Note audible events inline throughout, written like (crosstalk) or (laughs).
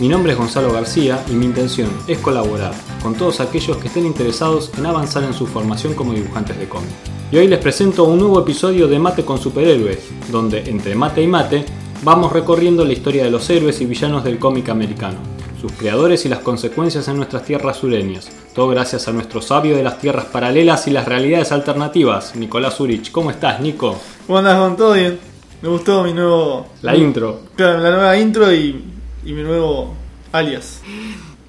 Mi nombre es Gonzalo García y mi intención es colaborar con todos aquellos que estén interesados en avanzar en su formación como dibujantes de cómic. Y hoy les presento un nuevo episodio de Mate con Superhéroes, donde entre mate y mate vamos recorriendo la historia de los héroes y villanos del cómic americano, sus creadores y las consecuencias en nuestras tierras sureñas. Todo gracias a nuestro sabio de las tierras paralelas y las realidades alternativas, Nicolás Urich. ¿Cómo estás, Nico? ¿Cómo andas, Gon? ¿Todo bien? Me gustó mi nuevo... La intro. Claro, la nueva intro y, y mi nuevo alias.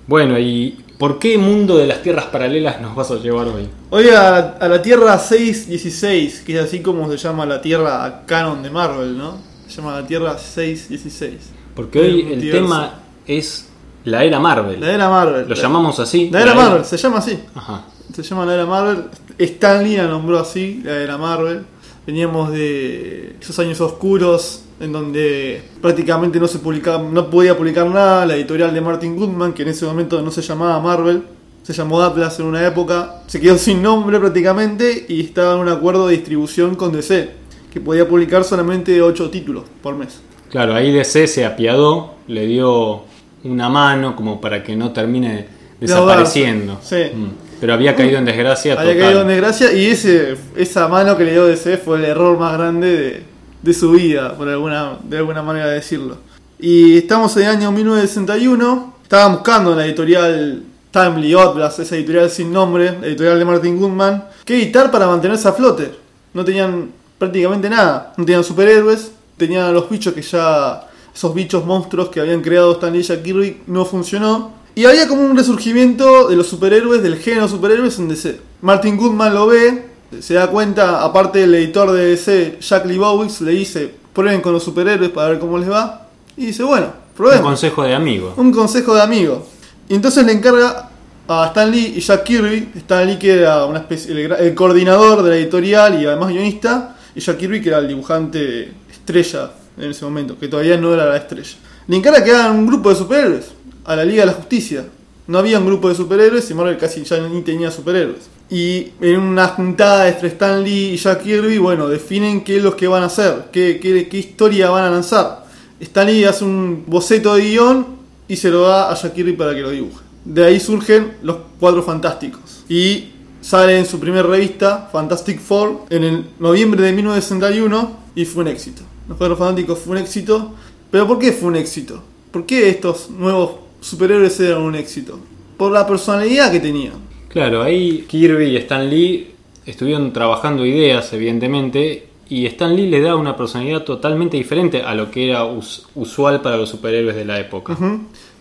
Bueno, ¿y por qué mundo de las tierras paralelas nos vas a llevar hoy? Hoy a, a la Tierra 616, que es así como se llama la Tierra canon de Marvel, ¿no? Se llama la Tierra 616. Porque hoy el tema es la era Marvel. La era Marvel. Lo La- llamamos así. La era Marvel, se llama así. Ajá. Se llama la era Marvel. Stan Lee la nombró así, la era Marvel. Veníamos de esos años oscuros en donde prácticamente no se publicaba, no podía publicar nada. La editorial de Martin Goodman, que en ese momento no se llamaba Marvel, se llamó Atlas en una época, se quedó sin nombre prácticamente y estaba en un acuerdo de distribución con DC, que podía publicar solamente 8 títulos por mes. Claro, ahí DC se apiadó, le dio una mano como para que no termine desapareciendo. Sí. Mm. Pero había caído en desgracia Había total. caído en desgracia y ese, esa mano que le dio DC fue el error más grande de, de su vida, por alguna, de alguna manera decirlo. Y estamos en el año 1961, estaba buscando la editorial Timely Atlas, esa editorial sin nombre, la editorial de Martin Goodman, qué editar para mantenerse a flote. No tenían prácticamente nada, no tenían superhéroes, tenían a los bichos que ya, esos bichos monstruos que habían creado Stan y Jack Kirby, no funcionó. Y había como un resurgimiento de los superhéroes, del género superhéroes en DC. Martin Goodman lo ve, se da cuenta, aparte del editor de DC, Jack Lee Bowix, le dice, prueben con los superhéroes para ver cómo les va. Y dice, bueno, Un probemos. consejo de amigo. Un consejo de amigo. Y entonces le encarga a Stan Lee y Jack Kirby. Stan Lee que era una especie, el, el coordinador de la editorial y además guionista. Y Jack Kirby que era el dibujante estrella en ese momento, que todavía no era la estrella. Le encarga que hagan un grupo de superhéroes a la Liga de la Justicia. No había un grupo de superhéroes y Marvel casi ya ni tenía superhéroes. Y en una juntada entre Stan Lee y Jack Kirby, bueno, definen qué es lo que van a hacer, qué, qué, qué historia van a lanzar. Stan Lee hace un boceto de guion y se lo da a Jack Kirby para que lo dibuje. De ahí surgen los Cuatro Fantásticos. Y sale en su primera revista, Fantastic Four, en el noviembre de 1961 y fue un éxito. Los Cuatro Fantásticos fue un éxito. Pero ¿por qué fue un éxito? ¿Por qué estos nuevos superhéroes eran un éxito? Por la personalidad que tenían. Claro, ahí Kirby y Stan Lee estuvieron trabajando ideas, evidentemente, y Stan Lee le da una personalidad totalmente diferente a lo que era us- usual para los superhéroes de la época.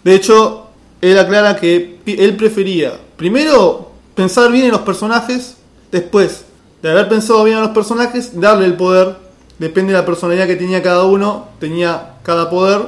De hecho, él aclara que él prefería primero pensar bien en los personajes, después de haber pensado bien en los personajes, darle el poder, depende de la personalidad que tenía cada uno, tenía cada poder,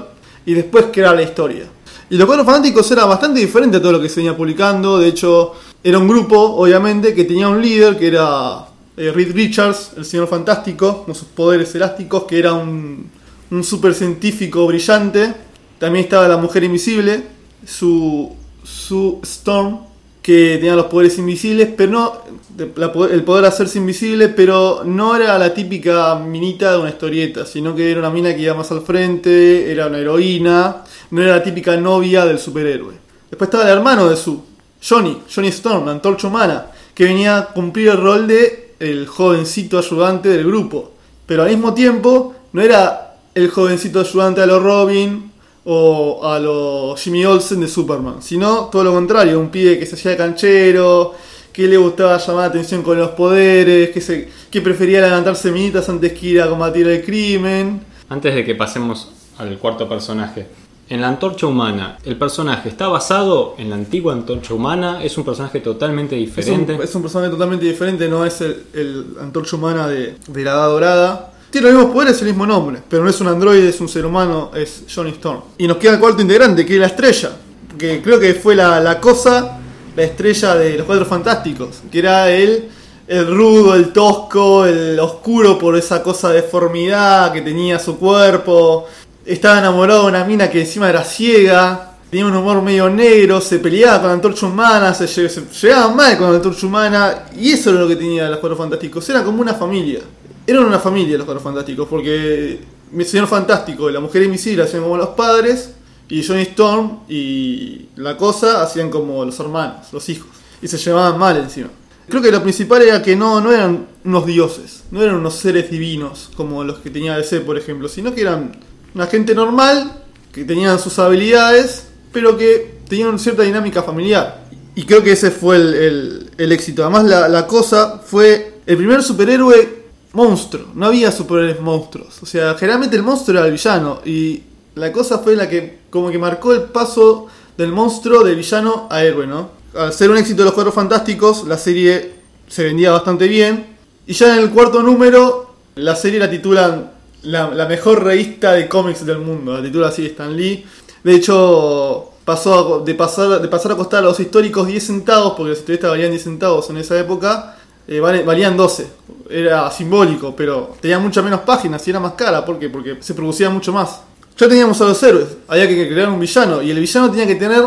y después crear la historia. Y los cuatro fanáticos era bastante diferente a todo lo que se venía publicando, de hecho, era un grupo, obviamente, que tenía un líder que era eh, Reed Richards, el señor fantástico, con sus poderes elásticos, que era un, un super científico brillante. También estaba la mujer invisible, su, su Storm, que tenía los poderes invisibles, pero no el poder de hacerse invisible, pero no era la típica minita de una historieta, sino que era una mina que iba más al frente, era una heroína, no era la típica novia del superhéroe. Después estaba el hermano de su, Johnny, Johnny Storm, la antorcha humana, que venía a cumplir el rol de el jovencito ayudante del grupo. Pero al mismo tiempo no era el jovencito ayudante a los Robin o a los Jimmy Olsen de Superman, sino todo lo contrario, un pibe que se hacía canchero, que le gustaba llamar la atención con los poderes, que, se, que prefería levantarse minitas antes que ir a combatir el crimen. Antes de que pasemos al cuarto personaje, en la antorcha humana, el personaje está basado en la antigua antorcha humana, es un personaje totalmente Es un, diferente. es un personaje totalmente diferente, no es el, el antorcha humana de, de la Edad Dorada. Tiene los mismos poderes, el mismo nombre, pero no es un androide, es un ser humano, es Johnny Storm. Y nos queda el cuarto integrante, que es la estrella, que creo que fue la, la cosa la estrella de los Cuatro Fantásticos, que era él el rudo, el tosco, el oscuro por esa cosa de deformidad que tenía su cuerpo. Estaba enamorado de una mina que encima era ciega. Tenía un humor medio negro, se peleaba con la antorcha humana, se, lle- se llevaban mal con la antorcha humana. Y eso era lo que tenía los Cuatro Fantásticos. Era como una familia. Eran una familia los Cuatro Fantásticos, porque el Señor Fantástico y la Mujer Invisible hacían como los padres. Y Johnny Storm y la cosa hacían como los hermanos, los hijos. Y se llevaban mal encima. Creo que lo principal era que no, no eran unos dioses, no eran unos seres divinos como los que tenía DC, por ejemplo, sino que eran una gente normal, que tenían sus habilidades, pero que tenían una cierta dinámica familiar. Y creo que ese fue el, el- el éxito. Además, la, la cosa fue el primer superhéroe monstruo. No había superhéroes monstruos. O sea, generalmente el monstruo era el villano. Y la cosa fue la que como que marcó el paso del monstruo de villano a héroe, ¿no? Al ser un éxito de los Cuatro Fantásticos, la serie se vendía bastante bien. Y ya en el cuarto número, la serie la titulan la, mejor revista de cómics del mundo. La titula así Stan Lee. De hecho, pasó de pasar, de pasar a costar a los históricos 10 centavos, porque los historietas valían 10 centavos en esa época, eh, valían 12. Era simbólico, pero tenía muchas menos páginas y era más cara. ¿Por qué? Porque se producía mucho más. Ya teníamos a los héroes, había que crear un villano, y el villano tenía que tener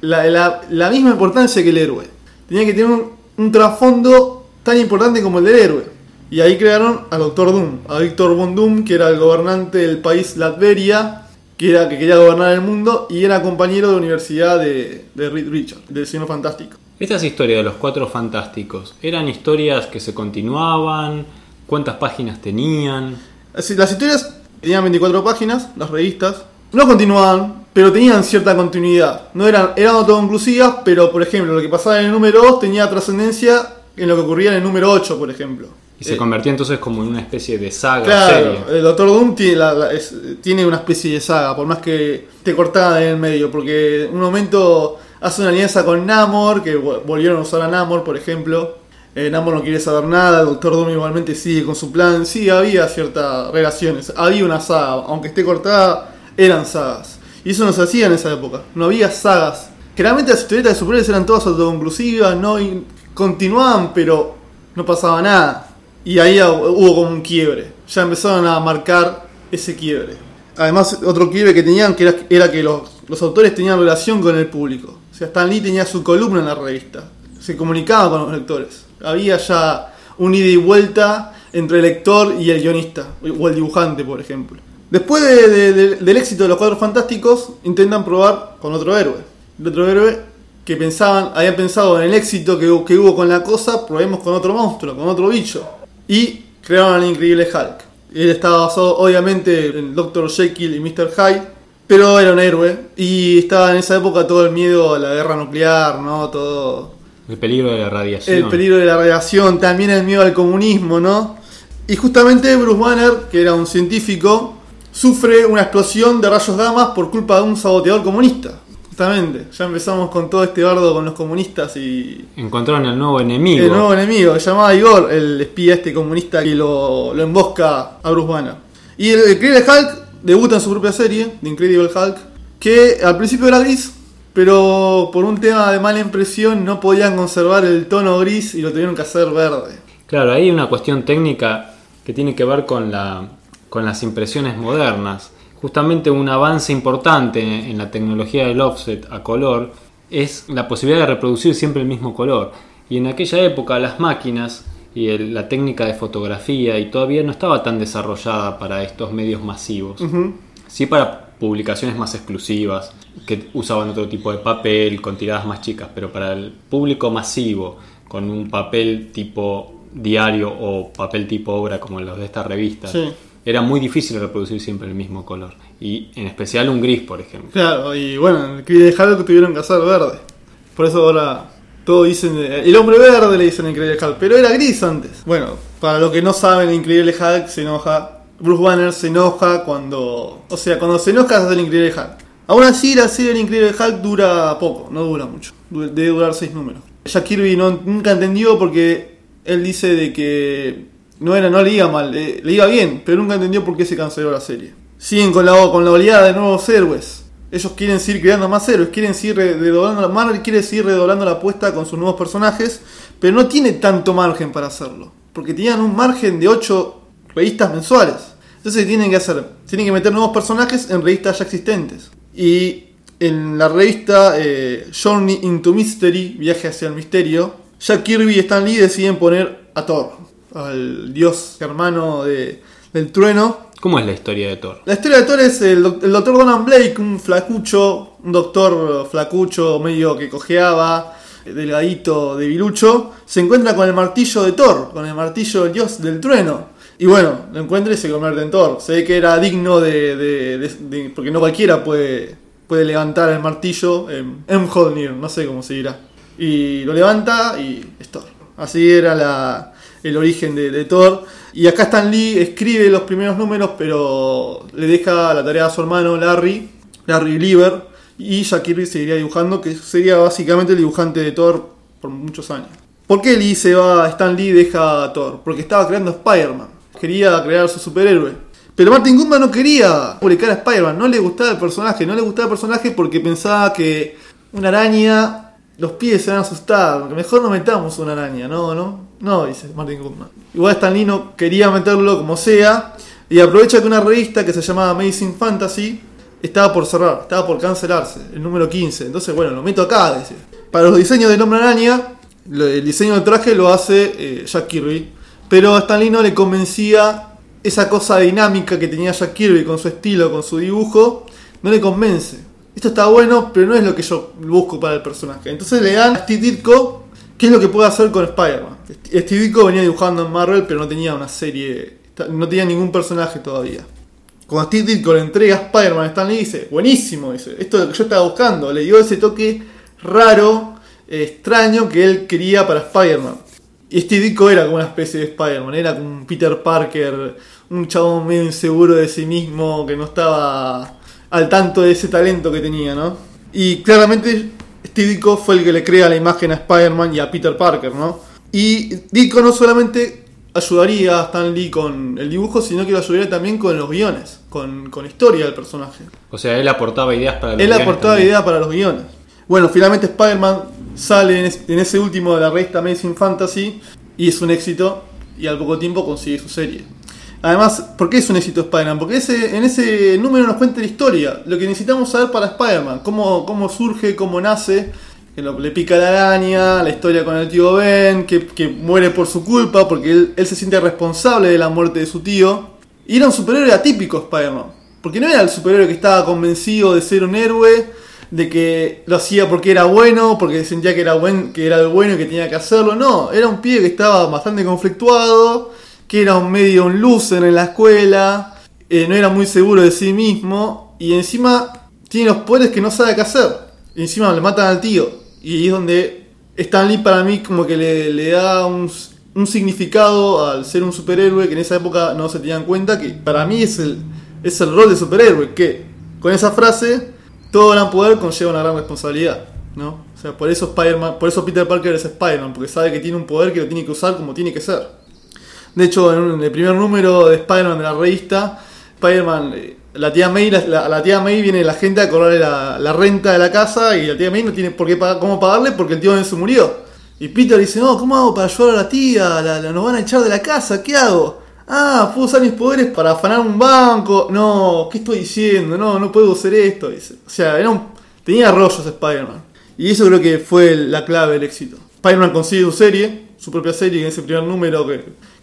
la, la- misma importancia que el héroe. Tenía que tener un, un trasfondo tan importante como el del héroe. Y ahí crearon al Doctor Doom, a Victor Von Doom, que era el gobernante del país Latveria, que, era, que quería gobernar el mundo, y era compañero de universidad de, de Reed Richard, del Señor Fantástico. Estas historias de los cuatro fantásticos, ¿eran historias que se continuaban? ¿Cuántas páginas tenían? Las historias tenían 24 páginas, las revistas. No continuaban, pero tenían cierta continuidad. No eran, eran autoconclusivas, pero por ejemplo, lo que pasaba en el número 2 tenía trascendencia en lo que ocurría en el número 8, por ejemplo. Y se Eh, convertía entonces como en una especie de saga Claro, serie. el Doctor Doom tiene, la- la- es- tiene una especie de saga, por más que te cortada en el medio, porque en un momento hace una alianza con Namor, que vo- volvieron a usar a Namor, por ejemplo. Eh, Namor no quiere saber nada, el Doctor Doom igualmente sigue con su plan. Sí, había ciertas relaciones, había una saga, aunque esté cortada, eran sagas. Y eso no se hacía en esa época, no había sagas. Generalmente las historietas de superhéroes eran todas autoconclusivas, no continuaban, pero no pasaba nada. Y ahí hubo como un quiebre. Ya empezaron a marcar ese quiebre. Además, otro quiebre que tenían que era, que los autores tenían relación con el público. Sea, Stan Lee tenía su columna en la revista. Se comunicaba con los lectores. Había ya un ida y vuelta entre el lector y el guionista, o el dibujante, por ejemplo. Después de- de- de- del éxito de los Cuatro Fantásticos, intentan probar con otro héroe. El otro héroe que pensaban, habían pensado en el éxito que, que hubo con la cosa, probemos con otro monstruo, con otro bicho. Y crearon al increíble Hulk. Él estaba basado obviamente en Dr. Jekyll y Mr. Hyde, pero era un héroe. Y estaba en esa época todo el miedo a la guerra nuclear, ¿no? Todo El peligro de la radiación. el peligro de la radiación, también el miedo al comunismo, ¿no? Y justamente Bruce Banner, que era un científico, sufre una explosión de rayos gamma por culpa de un saboteador comunista. Justamente, ya empezamos con todo este bardo con los comunistas y Encontraron el nuevo enemigo. el nuevo enemigo, llamaba Igor, el espía este comunista que lo, lo embosca a Bruce Banner. Y el, el Hulk debuta en su propia serie, The Incredible Hulk, que al principio era gris, pero por un tema de mala impresión no podían conservar el tono gris y lo tuvieron que hacer verde. Claro, ahí hay una cuestión técnica que tiene que ver con, la, con las impresiones modernas. Justamente un avance importante en la tecnología del offset a color es la posibilidad de reproducir siempre el mismo color. Y en aquella época las máquinas y el- la técnica de fotografía y todavía no estaba tan desarrollada para estos medios masivos. Ujú. Sí para publicaciones más exclusivas, que usaban otro tipo de papel, con tiradas más chicas, pero para el público masivo, con un papel tipo diario o papel tipo obra como los de esta revista, Sí. era muy difícil reproducir siempre el mismo color. Y en especial un gris, por ejemplo. Claro, y bueno, en el Incredible Hulk tuvieron que hacer verde. Por eso ahora todos dicen, eh, el hombre verde le dicen Increíble Hulk, pero era gris antes. Bueno, para los que no saben, Increíble Hulk se enoja, Bruce Banner se enoja cuando, o sea, cuando se enoja es el Increíble Hulk. Aún así, la serie del Increíble Hulk dura poco, no dura mucho, debe durar seis números. Jack Kirby no, nunca entendió porque él dice de que no era, no le iba mal, eh, le iba bien, pero nunca entendió por qué se canceló la serie. Siguen con la, con la oleada de nuevos héroes. Ellos quieren seguir creando más héroes, quieren seguir redoblando la Marvel quiere seguir redoblando la apuesta con sus nuevos personajes, pero no tiene tanto margen para hacerlo. Porque tenían un margen de 8 revistas mensuales. Entonces, tienen que hacer? Tienen que meter nuevos personajes en revistas ya existentes. Y en la revista eh, Journey into Mystery, Viaje hacia el Misterio, Jack Kirby y Stan Lee deciden poner a Thor, al dios hermano de, del trueno. ¿Cómo es la historia de Thor? La historia de Thor es el, doctor Donald Blake, un flacucho, un doctor flacucho medio que cojeaba, delgadito, debilucho, se encuentra con el martillo de Thor, con el martillo del dios del trueno. Y bueno, lo encuentra y se convierte en Thor. Se ve que era digno de, porque no cualquiera puede, puede levantar el martillo en Mjolnir, no sé cómo se dirá. Y lo levanta y es Thor. Así era la, el origen de, Thor. Y acá Stan Lee escribe los primeros números, pero le deja la tarea a su hermano Larry, Larry Lieber, y Jack Kirby seguiría dibujando, que sería básicamente el dibujante de Thor por muchos años. ¿Por qué Lee se va, Stan Lee deja a Thor? Porque estaba creando Spider-Man, quería crear a su superhéroe. Pero Martin Goodman no quería publicar a Spider-Man, no le gustaba el personaje, no le gustaba el personaje porque pensaba que una araña los pies se van a asustar, mejor no metamos una araña, no, no, no, dice Martin Goodman. Igual Stan Lee no quería meterlo como sea, y aprovecha que una revista que se llamaba Amazing Fantasy estaba por cerrar, estaba por cancelarse, el número 15. Entonces, bueno, lo meto acá, dice. Para los diseños del hombre araña, el diseño del traje lo hace eh, Jack Kirby, pero a Stan Lee no le convencía esa cosa dinámica que tenía Jack Kirby con su estilo, con su dibujo, no le convence esto está bueno, pero no es lo que yo busco para el personaje. Entonces le dan a Steve Ditko qué es lo que puede hacer con Spider-Man. Steve Ditko venía dibujando en Marvel, pero no tenía una serie, no tenía ningún personaje todavía. Cuando Steve Ditko le entrega a Spider-Man a Stan Lee, dice, buenísimo, esto es lo que yo estaba buscando. Le dio ese toque raro, extraño que él quería para Spider-Man. Y Steve Ditko era como una especie de Spider-Man, era como un Peter Parker, un chabón medio inseguro de sí mismo, que no estaba al tanto de ese talento que tenía, ¿no? Y claramente Steve Ditko fue el que le crea la imagen a Spider-Man y a Peter Parker, ¿no? Y Ditko no solamente ayudaría a Stan Lee con el dibujo, sino que lo ayudaría también con los guiones, con, con historia del personaje. O sea, él aportaba ideas para los él guiones. Él aportaba ideas para los guiones. Bueno, finalmente Spider-Man sale en, ese último de la revista Amazing Fantasy y es un éxito y al poco tiempo consigue su serie. Además, ¿por qué es un éxito Spider-Man? Porque ese, en ese número nos cuenta la historia, lo que necesitamos saber para Spider-Man, cómo, cómo surge, cómo nace, que le pica la araña, la historia con el tío Ben, que, muere por su culpa, porque él, se siente responsable de la muerte de su tío. Y era un superhéroe atípico Spider-Man, porque no era el superhéroe que estaba convencido de ser un héroe, de que lo hacía porque era bueno, porque sentía que era, buen, que era el bueno y que tenía que hacerlo, no, era un pibe que estaba bastante conflictuado que era un medio un loser en la escuela, eh, no era muy seguro de sí mismo y encima tiene los poderes que no sabe qué hacer. Y encima le matan al tío. Y es donde Stan Lee para mí como que le, da un, significado al ser un superhéroe que en esa época no se tenían cuenta que para mí es el, es el rol de superhéroe, que con esa frase todo gran poder conlleva una gran responsabilidad. ¿no? O sea, por eso, Spider por eso Peter Parker es Spider-Man, porque sabe que tiene un poder que lo tiene que usar como tiene que ser. De hecho, en el primer número de Spider-Man de la revista, Spider-Man, eh, la tía May, la, tía May viene la gente a cobrarle la, renta de la casa y la tía May no tiene por qué pagar, cómo pagarle porque el tío se murió. Y Peter dice, no, ¿cómo hago para ayudar a la tía? La, nos van a echar de la casa, ¿qué hago? Ah, puedo usar mis poderes para afanar un banco. No, ¿qué estoy diciendo? No, no puedo hacer esto. Dice. O sea, tenía rollos Spider-Man. Y eso creo que fue la clave del éxito. Spider-Man consigue su serie, su propia serie, en ese primer número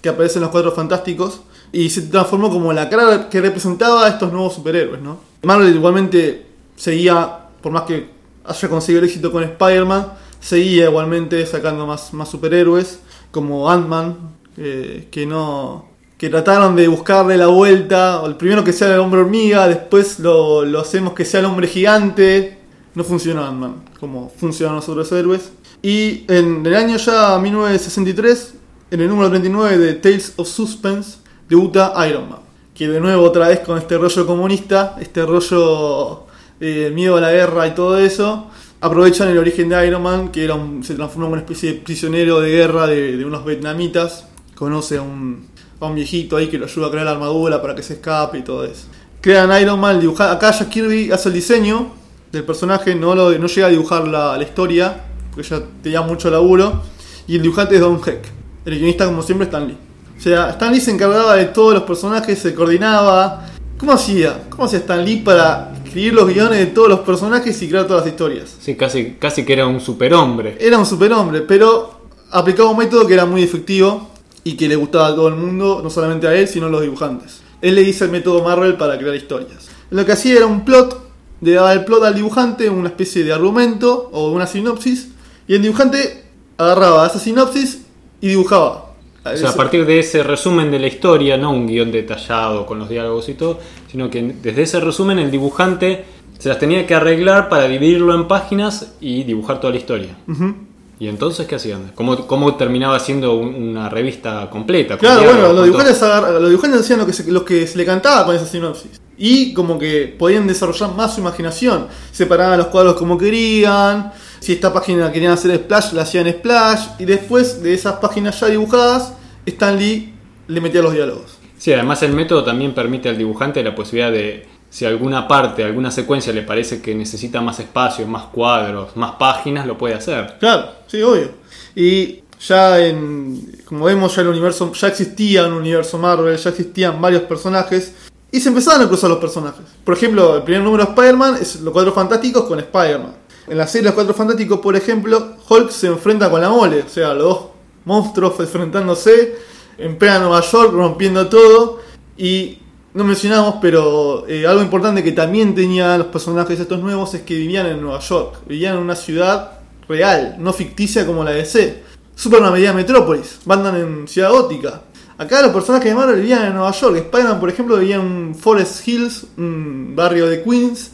que aparece en los Cuatro Fantásticos y se transformó como la cara que representaba a estos nuevos superhéroes, ¿no? Marvel igualmente seguía, por más que haya conseguido el éxito con Spider-Man, seguía igualmente sacando más, más superhéroes, como Ant-Man, que no que trataron de buscarle la vuelta, el primero que sea el hombre hormiga, después lo, lo hacemos que sea el hombre gigante, no funcionó Ant-Man, como funcionan los otros héroes. Y en el año ya 1963 en el número 39 de Tales of Suspense debuta Iron Man. Que de nuevo otra vez con este rollo comunista, este rollo de miedo a la guerra y todo eso, aprovechan el origen de Iron Man, que era se transformó en una especie de prisionero de guerra de, unos vietnamitas. Conoce a un, a un viejito ahí que lo ayuda a crear la armadura para que se escape y todo eso. crean Iron Man, dibuja- acá Jack Kirby hace el diseño del personaje, no, lo, no llega a dibujar la, la historia, porque ya tenía mucho laburo, y el dibujante es Don Heck, el guionista como siempre Stan Lee. O sea, Stan Lee se encargaba de todos los personajes, se coordinaba. ¿Cómo hacía? ¿Cómo hacía Stan Lee para escribir los guiones de todos los personajes y crear todas las historias? Sí, casi, casi que era un superhombre. Era un superhombre, pero aplicaba un método que era muy efectivo y que le gustaba a todo el mundo, no solamente a él, sino a los dibujantes. Él le hizo el método Marvel para crear historias. Lo que hacía era un plot, le daba el plot al dibujante, una especie de argumento o una sinopsis, y el dibujante agarraba esa sinopsis y dibujaba. O sea, a partir de ese resumen de la historia, no un guion detallado con los diálogos y todo, sino que desde ese resumen el dibujante se las tenía que arreglar para dividirlo en páginas y dibujar toda la historia. Ujú. ¿Y entonces qué hacían? ¿Cómo, cómo terminaba siendo un- una revista completa? Claro, bueno, los dibujantes, los dibujantes hacían lo que, se, lo que se le cantaba con esa sinopsis. Y como que podían desarrollar más su imaginación. Separaban los cuadros como querían. Si esta página querían hacer splash, la hacían splash. Y después de esas páginas ya dibujadas, Stan Lee le metía los diálogos. Sí, además el método también permite al dibujante la posibilidad de, si alguna parte, alguna secuencia le parece que necesita más espacio, más cuadros, más páginas, lo puede hacer. Claro, sí, obvio. Y ya en. Como vemos, ya el universo. Ya existía un universo Marvel, ya existían varios personajes. Y se empezaban a cruzar los personajes. Por ejemplo, el primer número de Spider-Man es Los Cuatro Fantásticos con Spider-Man. En la serie Los Cuatro Fantásticos, por ejemplo, Hulk se enfrenta con la mole. O sea, los dos monstruos enfrentándose en plena Nueva York, rompiendo todo. Y no mencionamos, pero eh, algo importante que también tenían los personajes estos nuevos es que vivían en Nueva York. Vivían en una ciudad real, no ficticia como la DC. Superman en Metrópolis, Batman en Ciudad Gótica. Acá los personajes de Marvel vivían en Nueva York. Spider-Man, por ejemplo, vivía en Forest Hills, un barrio de Queens.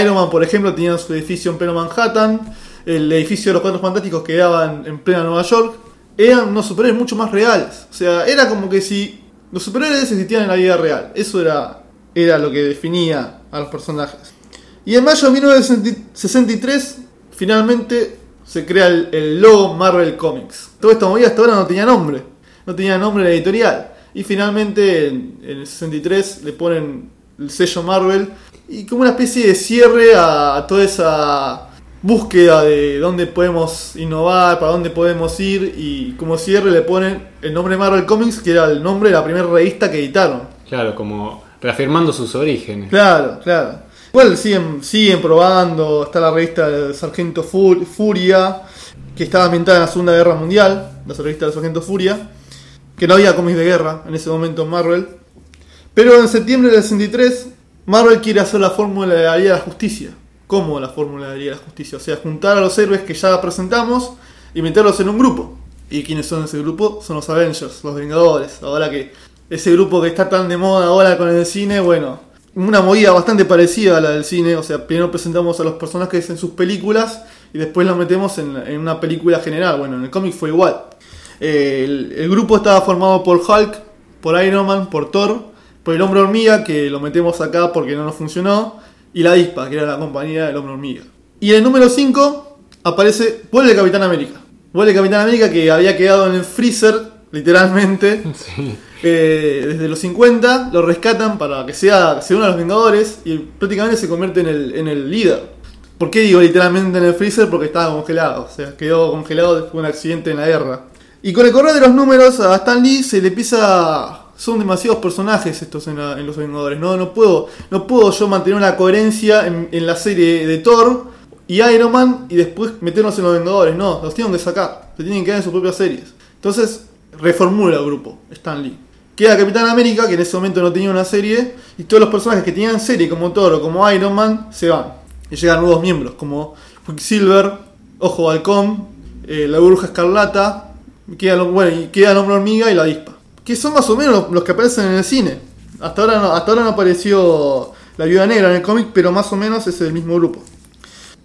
Iron Man, por ejemplo, tenía su edificio en pleno Manhattan. El edificio de los Cuatro Fantásticos quedaba en, en plena Nueva York. Eran unos superhéroes mucho más reales. O sea, era como que si los superhéroes existían en la vida real. Eso era, era lo que definía a los personajes. Y en mayo de 1963, finalmente se crea el, logo Marvel Comics. Toda esta movida hasta ahora no tenía nombre. No tenía nombre la editorial. Y finalmente, en, en el 63, le ponen el sello Marvel. Y como una especie de cierre a, a toda esa búsqueda de dónde podemos innovar, para dónde podemos ir. Y como cierre le ponen el nombre Marvel Comics, que era el nombre de la primera revista que editaron. Claro, como reafirmando sus orígenes. Claro, claro. Igual siguen, siguen probando. Está la revista del Sargento Fu- Furia, que estaba ambientada en la Segunda Guerra Mundial. La revista del Sargento Furia. Que no había cómics de guerra en ese momento en Marvel. Pero en septiembre del 63, Marvel quiere hacer la fórmula de la Liga de la Justicia. ¿Cómo la fórmula de la Liga de la Justicia? O sea, juntar a los héroes que ya presentamos y meterlos en un grupo. ¿Y quiénes son ese grupo? Son los Avengers, los Vengadores. Ahora que ese grupo que está tan de moda ahora con el cine, bueno, una movida bastante parecida a la del cine. O sea, primero presentamos a los personajes en sus películas y después los metemos en, en una película general. Bueno, en el cómic fue igual. Eh, el, el grupo estaba formado por Hulk, por Iron Man, por Thor, por el Hombre Hormiga, que lo metemos acá porque no nos funcionó, y la Dispa, que era la compañía del Hombre Hormiga. Y en el número 5 aparece, vuelve el Capitán América. Vuelve el Capitán América que había quedado en el freezer, literalmente, (laughs) Sí. eh, desde los 50, lo rescatan para que sea, se una a los Vengadores y prácticamente se convierte en el, en el líder. ¿Por qué digo literalmente en el freezer? Porque estaba congelado, o sea, quedó congelado después de un accidente en la guerra. Y con el correr de los números a Stan Lee se le empieza... Son demasiados personajes estos en, los Vengadores, ¿no? No puedo, no puedo yo mantener una coherencia en, la serie de Thor y Iron Man y después meternos en los Vengadores, no, los tienen que sacar, se tienen que quedar en sus propias series. Entonces, reformula el grupo, Stan Lee. Queda Capitán América, que en ese momento no tenía una serie, y todos los personajes que tenían serie, como Thor o como Iron Man, se van. Y llegan nuevos miembros, como Quicksilver, Ojo Halcón, eh, la Bruja Escarlata, queda, bueno, y queda el Hombre Hormiga y la Dispa. Que son más o menos los, que aparecen en el cine. Hasta ahora, no, hasta ahora no apareció la Viuda Negra en el cómic, pero más o menos es el mismo grupo.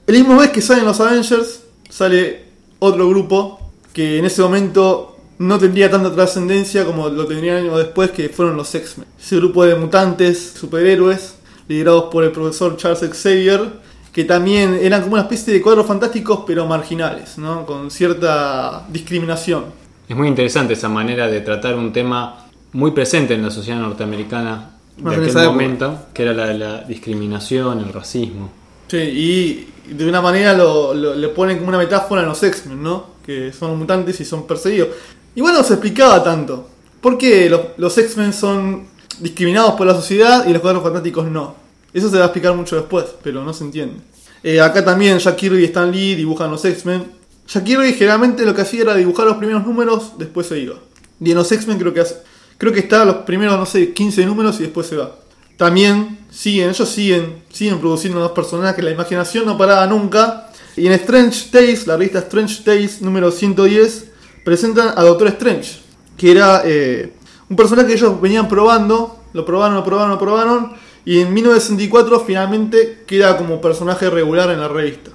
El mismo mes que salen los Avengers, sale otro grupo que en ese momento no tendría tanta trascendencia como lo tendrían años después, que fueron los X-Men. Ese grupo de mutantes, superhéroes, liderados por el profesor Charles Xavier, que también eran como una especie de cuadros fantásticos, pero marginales, ¿no? con cierta discriminación. Es muy interesante esa manera de tratar un tema muy presente en la sociedad norteamericana de en aquel época. momento, que era la, la discriminación, el racismo. Sí, y de una manera lo, lo- le ponen como una metáfora en los X-Men, ¿no? Que son mutantes y son perseguidos. Igual no se explicaba tanto. ¿Por qué los, los X-Men son discriminados por la sociedad y los Cuatro Fantásticos no? Eso se va a explicar mucho después, pero no se entiende. Eh, acá también Jack Kirby y Stan Lee dibujan los X-Men. Jack Kirby generalmente lo que hacía era dibujar los primeros números, después se iba. Y en los X-Men creo que hace- creo que está los primeros, no sé, 15 números y después se va. También siguen, ellos siguen, siguen produciendo dos personajes, la imaginación no paraba nunca. Y en Strange Tales, la revista Strange Tales número 110, presentan a Doctor Strange, que era eh, un personaje que ellos venían probando, lo probaron, lo probaron, lo probaron, y en 1964 finalmente queda como personaje regular en la revista.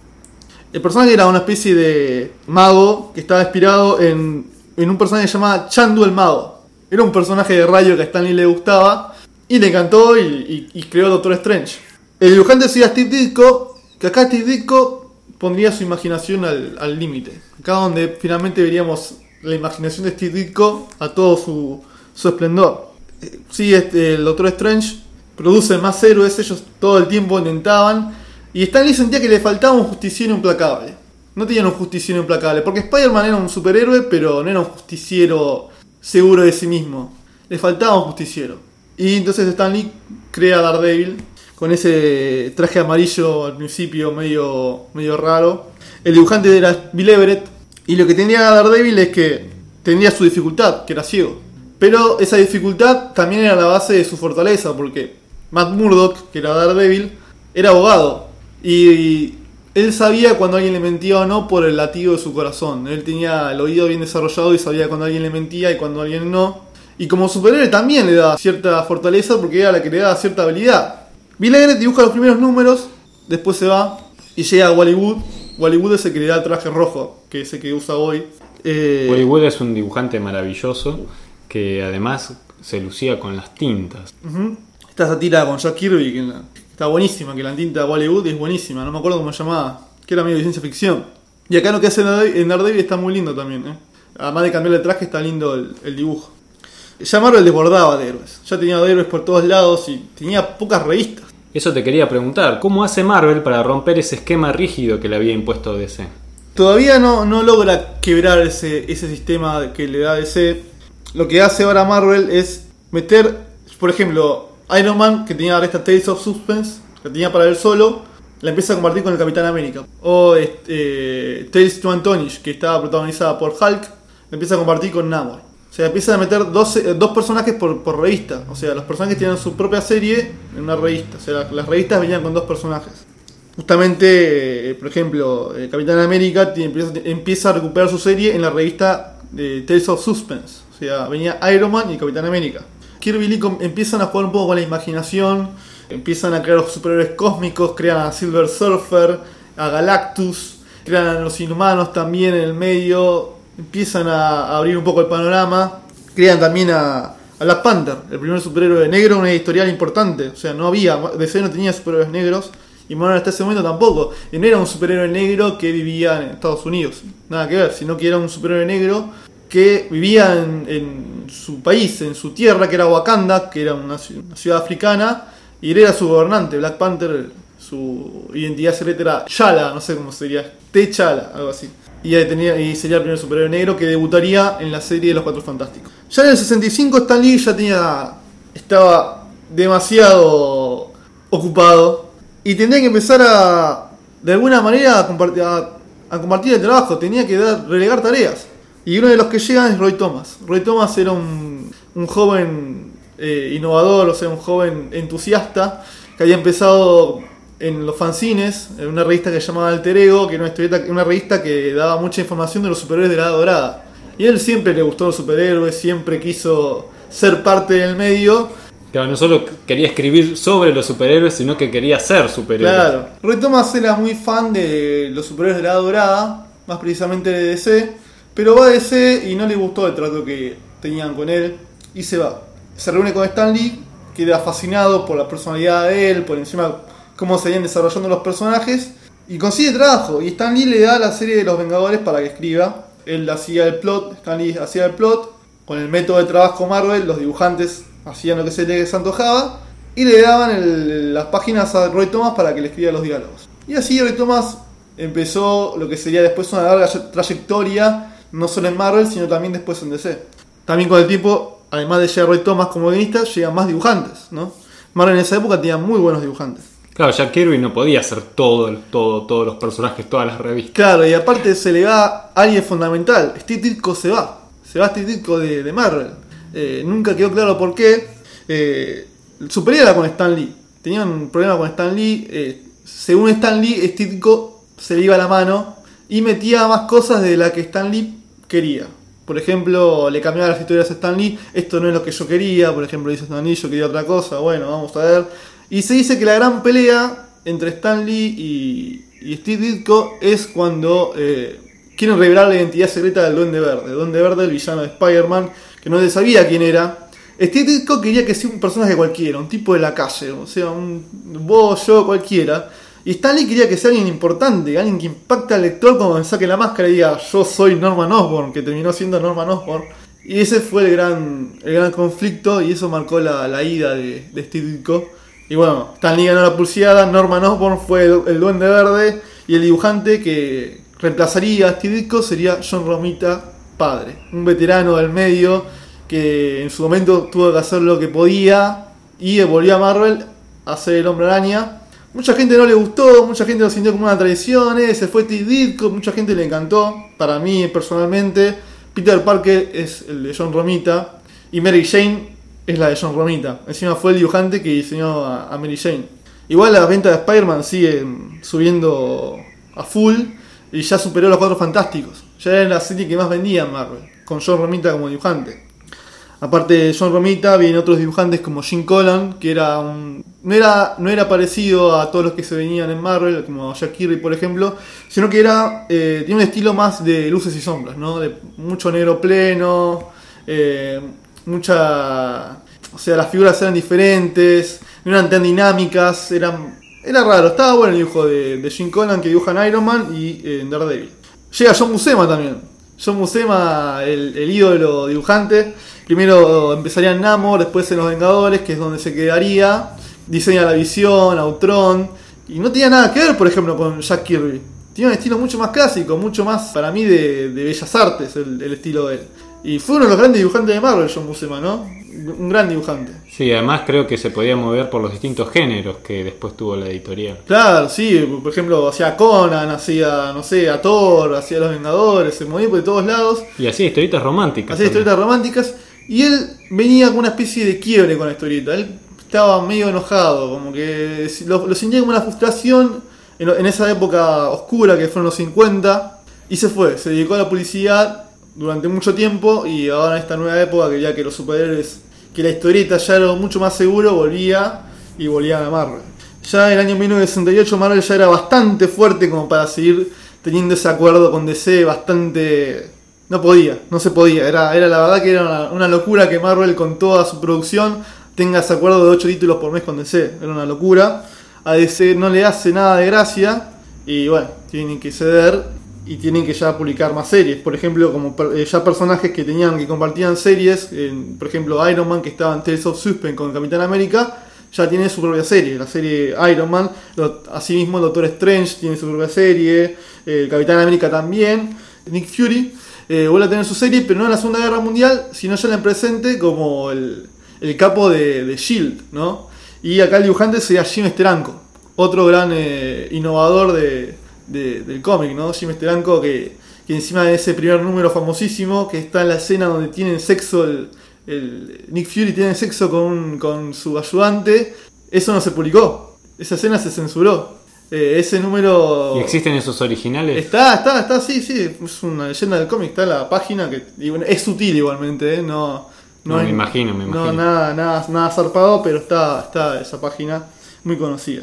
El personaje era una especie de mago que estaba inspirado en, un personaje llamado Chandu el Mago. Era un personaje de rayo que a Stanley le gustaba y le encantó y, y- creó Doctor Strange. El dibujante sería Steve Ditko, que acá Steve Ditko pondría su imaginación al límite. Acá donde finalmente veríamos la imaginación de Steve Ditko a todo su, su esplendor. Eh, Sí, este, el Doctor Strange produce más héroes, ellos todo el tiempo intentaban. Y Stanley sentía que le faltaba un justiciero implacable. No tenían un justiciero implacable, porque Spider-Man era un superhéroe, pero no era un justiciero seguro de sí mismo. Le faltaba un justiciero. Y entonces Stanley crea a Daredevil con ese traje amarillo al principio medio, medio raro. El dibujante era Bill Everett. Y lo que tenía Daredevil es que tenía su dificultad, que era ciego. Pero esa dificultad también era la base de su fortaleza, porque Matt Murdock, que era Daredevil, era abogado. Y él sabía cuando alguien le mentía o no por el latido de su corazón. Él tenía el oído bien desarrollado y sabía cuando alguien le mentía y cuando alguien no. Y como superhéroe también le daba cierta fortaleza porque era la que le daba cierta habilidad. Bill dibuja los primeros números, después se va y llega a Wallywood. Wallywood es el que le da el traje rojo, que es el que usa hoy. Eh, Hollywood es un dibujante maravilloso que además se lucía con las tintas. Ujú. Esta sátira con Jack Kirby, que está buenísima, que la tinta de Bollywood es buenísima, no me acuerdo cómo se llamaba, que era medio de ciencia ficción. Y acá lo que hace en Daredevil- está muy lindo también, ¿eh? Además de cambiar el traje, está lindo el, el dibujo. Ya Marvel desbordaba de héroes, ya tenía de héroes por todos lados y tenía pocas revistas. Eso te quería preguntar, ¿cómo hace Marvel para romper ese esquema rígido que le había impuesto DC? Todavía no, no logra quebrar ese, ese sistema que le da DC. Lo que hace ahora Marvel es meter, por ejemplo, Iron Man, que tenía esta Tales of Suspense, que tenía para él solo, la empieza a compartir con el Capitán América. O este, eh, Tales to Antonish, que estaba protagonizada por Hulk, la empieza a compartir con Namor. O sea, empieza a meter dos, eh, dos personajes por, por revista. O sea, los personajes tienen su propia serie en una revista. O sea, las, revistas venían con dos personajes. Justamente, eh, por ejemplo, eh, Capitán América empieza, a recuperar su serie en la revista de Tales of Suspense. O sea, venía Iron Man y Capitán América. Kirby Lee empiezan a jugar un poco con la imaginación, empiezan a crear los superhéroes cósmicos, crean a Silver Surfer, a Galactus, crean a los inhumanos también en el medio, empiezan a abrir un poco el panorama, crean también a, a Black Panther, el primer superhéroe negro, una editorial importante. O sea, no había, DC no tenía superhéroes negros y Marvel hasta ese momento tampoco. Y no era un superhéroe negro que vivía en Estados Unidos, nada que ver, sino que era un superhéroe negro que vivía en, en su país, en su tierra, que era Wakanda, que era una, ci- una ciudad africana, y él era su gobernante, Black Panther, su identidad secreta era Yala, no sé cómo sería, T'Challa, algo así. Y, tenía, y sería el primer superhéroe negro que debutaría en la serie de los Cuatro Fantásticos. Ya en el 65 Stan Lee ya tenía, estaba demasiado ocupado y tendría que empezar a, de alguna manera, a compartir, a, a compartir el trabajo, tenía que dar, relegar tareas. Y uno de los que llegan es Roy Thomas. Roy Thomas era un, un joven eh, innovador, o sea, un joven entusiasta que había empezado en los fanzines, en una revista que se llamaba Alter Ego, que era una, una revista que daba mucha información de los superhéroes de la Edad Dorada. Y a él siempre le gustó los superhéroes, siempre quiso ser parte del medio. Claro, no solo quería escribir sobre los superhéroes, sino que quería ser superhéroe. Claro. Roy Thomas era muy fan de los superhéroes de la Edad Dorada, más precisamente de DC, pero va a DC y no le gustó el trato que tenían con él y se va. Se reúne con Stan Lee, queda fascinado por la personalidad de él, por encima cómo se iban desarrollando los personajes y consigue trabajo. Y Stan Lee le da la serie de los Vengadores para que escriba. Él hacía el plot, Stan Lee hacía el plot. Con el método de trabajo Marvel, los dibujantes hacían lo que se les antojaba. y le daban las páginas a Roy Thomas para que le escribiera los diálogos. Y así Roy Thomas empezó lo que sería después una larga trayectoria, no solo en Marvel, sino también después en DC. También con el tiempo, además de Roy Thomas como guionista, llegan más dibujantes, ¿no? Marvel en esa época tenía muy buenos dibujantes. Claro, Jack Kirby no podía hacer todo, todo, todos los personajes, todas las revistas. Claro, y aparte se le va a alguien fundamental. Steve Ditko se va. Se va Steve Ditko de, de Marvel. Eh, nunca quedó claro por qué. Eh, su pelea era con Stan Lee. Tenían un problema con Stan Lee. eh, según Stan Lee, Steve Ditko se le iba la mano y metía más cosas de la que Stan Lee quería. Por ejemplo, le cambiaba las historias a Stan Lee. Esto no es lo que yo quería. Por ejemplo, dice Stan Lee, yo quería otra cosa. Bueno, vamos a ver. Y se dice que la gran pelea entre Stan Lee y, y Steve Ditko es cuando eh, quieren revelar la identidad secreta del Duende Verde. El Duende Verde, el villano de Spider-Man, que no se sabía quién era. Steve Ditko quería que sea un personaje cualquiera, un tipo de la calle, o sea, un vos, yo, cualquiera. Y Stan Lee quería que sea alguien importante, alguien que impacte al lector cuando me saque la máscara y diga, yo soy Norman Osborn, que terminó siendo Norman Osborn. Y ese fue el gran, el gran conflicto y eso marcó la, la ida de, de Ditko. Y bueno, Stan Lee ganó la pulseada, Norman Osborn fue el, Duende Verde y el dibujante que reemplazaría a Steve Ditko sería John Romita padre, un veterano del medio que en su momento tuvo que hacer lo que podía y volvió a Marvel a ser el hombre araña. Mucha gente no le gustó, mucha gente lo sintió como una traición, eh, se fue Steve Ditko, mucha gente le encantó. Para mí personalmente, Peter Parker es el de John Romita y Mary Jane es la de John Romita. Encima fue el dibujante que diseñó a, a Mary Jane. Igual las ventas de Spider-Man siguen subiendo a full y ya superó los Cuatro Fantásticos. Ya era la serie que más vendía en Marvel, con John Romita como dibujante. Aparte de John Romita, vienen otros dibujantes como Jim Collan, que era no, era, no era parecido a todos los que se venían en Marvel, como Jack Kirby, por ejemplo, sino que era eh, tiene un estilo más de luces y sombras, ¿no? De mucho negro pleno, eh, mucha. O sea, las figuras eran diferentes, no eran tan dinámicas, eran. Era raro, estaba bueno el dibujo de, de Jim Collan que dibuja en Iron Man y eh, en Daredevil. Llega John Buscema también. John Buscema, el, el ídolo dibujante. Primero empezaría en Namor, después en Los Vengadores, que es donde se quedaría. Diseña la visión, a Ultron. Y no tenía nada que ver, por ejemplo, con Jack Kirby. Tiene un estilo mucho más clásico, mucho más para mí de, de bellas artes el, el estilo de él. Y fue uno de los grandes dibujantes de Marvel, John Buscema, ¿no? Un gran dibujante. Sí, además creo que se podía mover por los distintos géneros que después tuvo la editorial. Claro, sí, por ejemplo, hacía Conan, hacía, no sé, a Thor, hacía Los Vengadores, se movía por todos lados. Y así, historietas románticas. hacía historietas románticas y él venía con una especie de quiebre con la historieta. Él estaba medio enojado, como que lo, lo sentía como una frustración en, en esa época oscura que fueron los 50 y se fue, se dedicó a la publicidad durante mucho tiempo y ahora en esta nueva época que ya que los superhéroes, que la historieta ya era mucho más seguro, volvía y volvía a Marvel. Ya en el año 1968 Marvel ya era bastante fuerte como para seguir teniendo ese acuerdo con DC bastante no podía, no se podía. Era, era la verdad que era una, una locura que Marvel con toda su producción tenga ese acuerdo de 8 títulos por mes con DC. Era una locura. A DC no le hace nada de gracia. Y bueno, tienen que ceder y tienen que ya publicar más series. Por ejemplo, como eh, ya personajes que tenían que compartían series. por ejemplo, Iron Man que estaba en Tales of Suspense con Capitán América. Ya tiene su propia serie, la serie Iron Man. Lo- asimismo, Doctor Strange tiene su propia serie. eh, Capitán América también. Nick Fury eh, vuelve a tener su serie, pero no en la Segunda Guerra Mundial, sino ya en el presente como el, el capo de, de Shield, ¿no? Y acá el dibujante sería Jim Steranko, otro gran eh, innovador de, de- del cómic, ¿no? Jim Steranko que, que encima de ese primer número famosísimo, que está en la escena donde tienen sexo, el, el- Nick Fury tiene sexo con, con su ayudante, eso no se publicó, esa escena se censuró. Eh, ese número... ¿Y existen esos originales? Está, está, está, sí, sí, es una leyenda del cómic, está la página que bueno, es sutil igualmente, ¿eh? no, No, me imagino, me no, imagino. nada, nada, nada zarpado, pero está, está esa página muy conocida.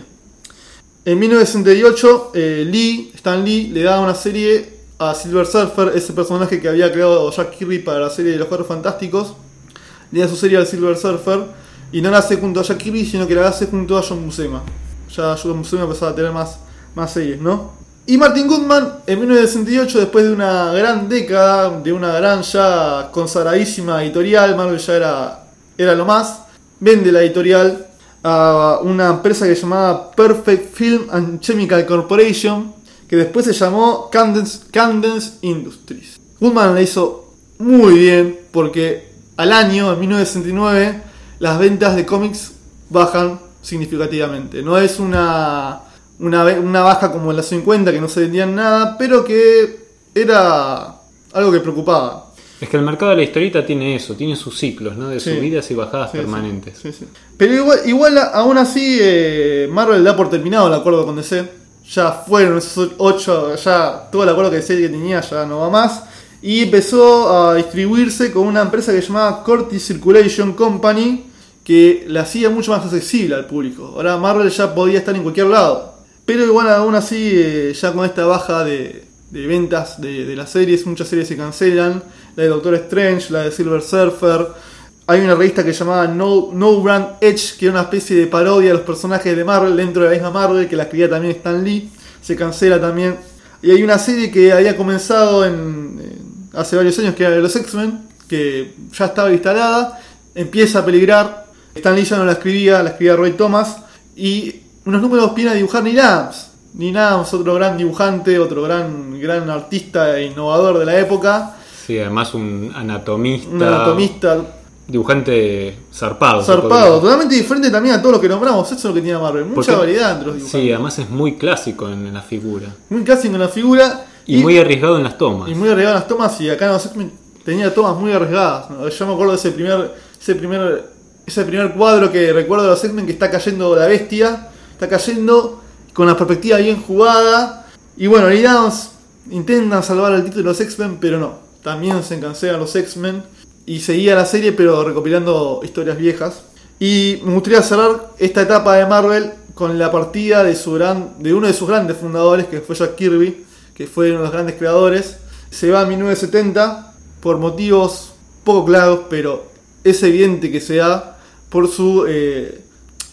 En 1968, eh, Lee, Stan Lee, le da una serie a Silver Surfer, ese personaje que había creado Jack Kirby para la serie de los Cuatro Fantásticos. Le da su serie al Silver Surfer y no la hace junto a Jack Kirby, sino que la hace junto a John Buscema. Ya Buscema empezaba a tener más, más series, ¿no? Y Martin Goodman, en 1968, después de una gran década, de una gran ya consagradísima editorial, Marvel ya era, era lo más, vende la editorial a una empresa que se llamaba Perfect Film and Chemical Corporation, que después se llamó Candence, Candence Industries. Goodman la hizo muy bien porque al año, en 1969, las ventas de cómics bajan significativamente. No es una, una, una baja como en los 50 que no se vendían nada, pero que era algo que preocupaba. Es que el mercado de la historieta tiene eso, tiene sus ciclos, ¿no? De Sí. subidas y bajadas Sí, permanentes. sí. Pero igual, igual aún así, eh, Marvel da por terminado el acuerdo con DC. Ya fueron esos ocho, ya todo el acuerdo que DC que tenía ya no va más. Y empezó a distribuirse con una empresa que se llamaba Corti Circulation Company, que la hacía mucho más accesible al público. Ahora Marvel ya podía estar en cualquier lado. Pero igual aún así, eh, ya con esta baja de, ventas de, las series, muchas series se cancelan. La de Doctor Strange, la de Silver Surfer. Hay una revista que llamaba No, no Brand Edge, que era una especie de parodia de los personajes de Marvel dentro de la misma Marvel, que la escribía también Stan Lee. Se cancela también. Y hay una serie que había comenzado en, en- hace varios años, que era de los X-Men, que ya estaba instalada. Empieza a peligrar. Stan Lee ya no la escribía, la escribía Roy Thomas. Y unos números viene a dibujar Neil Adams. Neil Adams, otro gran dibujante, otro gran, gran artista e innovador de la época. Sí, además un anatomista. Un anatomista Dibujante zarpado. zarpado, totalmente diferente también a todo lo que nombramos. Eso es lo que tiene Marvel. Mucha variedad entre los dibujantes. Sí, además es muy clásico en, en la figura. Muy clásico en la figura. Y, muy arriesgado en las tomas. y muy arriesgado en las tomas. Y acá X-Men tenía tomas muy arriesgadas. ¿no? Yo me acuerdo de ese primer, ese primer, ese primer cuadro que recuerdo de los X-Men que está cayendo la bestia. Está cayendo con la perspectiva bien jugada. Y bueno, digamos, intentan salvar el título de los X-Men, pero no. También se cancelan los X-Men. Y seguía la serie, pero recopilando historias viejas. Y me gustaría cerrar esta etapa de Marvel con la partida de, su gran, de uno de sus grandes fundadores, que fue Jack Kirby, que fue uno de los grandes creadores. Se va en 1970 por motivos poco claros, pero es evidente que se da por su... eh,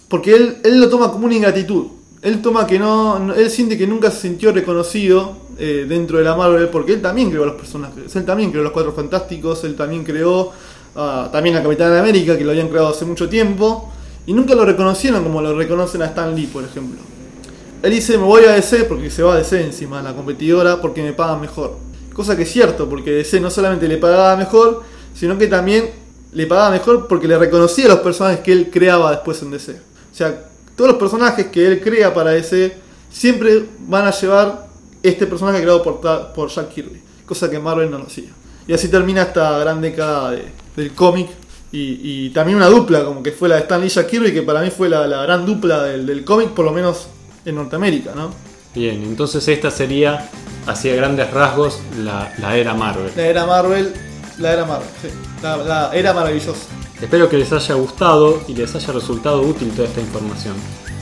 porque él, él lo toma como una ingratitud. Él toma que no, él siente que nunca se sintió reconocido eh, dentro de la Marvel, porque él también creó a los personajes. Él también creó los Cuatro Fantásticos, él también creó ah, también a Capitán América, que lo habían creado hace mucho tiempo, y nunca lo reconocieron como lo reconocen a Stan Lee, por ejemplo. Él dice, me voy a DC porque se va a DC encima, la competidora, porque me pagan mejor. Cosa que es cierto, porque DC no solamente le pagaba mejor, sino que también le pagaba mejor porque le reconocía los personajes que él creaba después en DC. O sea, todos los personajes que él crea para DC siempre van a llevar este personaje creado por, por Jack Kirby. Cosa que Marvel no lo hacía. Y así termina esta gran década de- del cómic. Y, y también una dupla, como que fue la de Stan Lee y Jack Kirby, que para mí fue la, la gran dupla del, del cómic, por lo menos en Norteamérica, ¿no? Bien, entonces esta sería, hacia grandes rasgos, la, la era Marvel. La era Marvel, la era maravillosa. Espero que les haya gustado y les haya resultado útil toda esta información.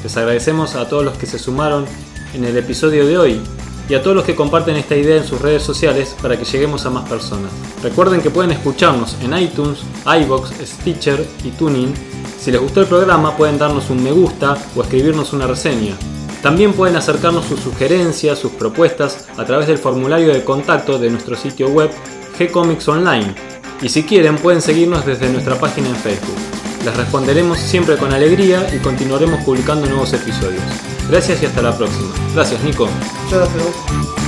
Les agradecemos a todos los que se sumaron en el episodio de hoy y a todos los que comparten esta idea en sus redes sociales para que lleguemos a más personas. Recuerden que pueden escucharnos en iTunes, iBox, Stitcher y Tuning. Si les gustó el programa pueden darnos un me gusta o escribirnos una reseña. También pueden acercarnos sus sugerencias, sus propuestas a través del formulario de contacto de nuestro sitio web Gcomics Online. Y si quieren pueden seguirnos desde nuestra página en Facebook. Les responderemos siempre con alegría y continuaremos publicando nuevos episodios. Gracias y hasta la próxima. Gracias Nico. Gracias.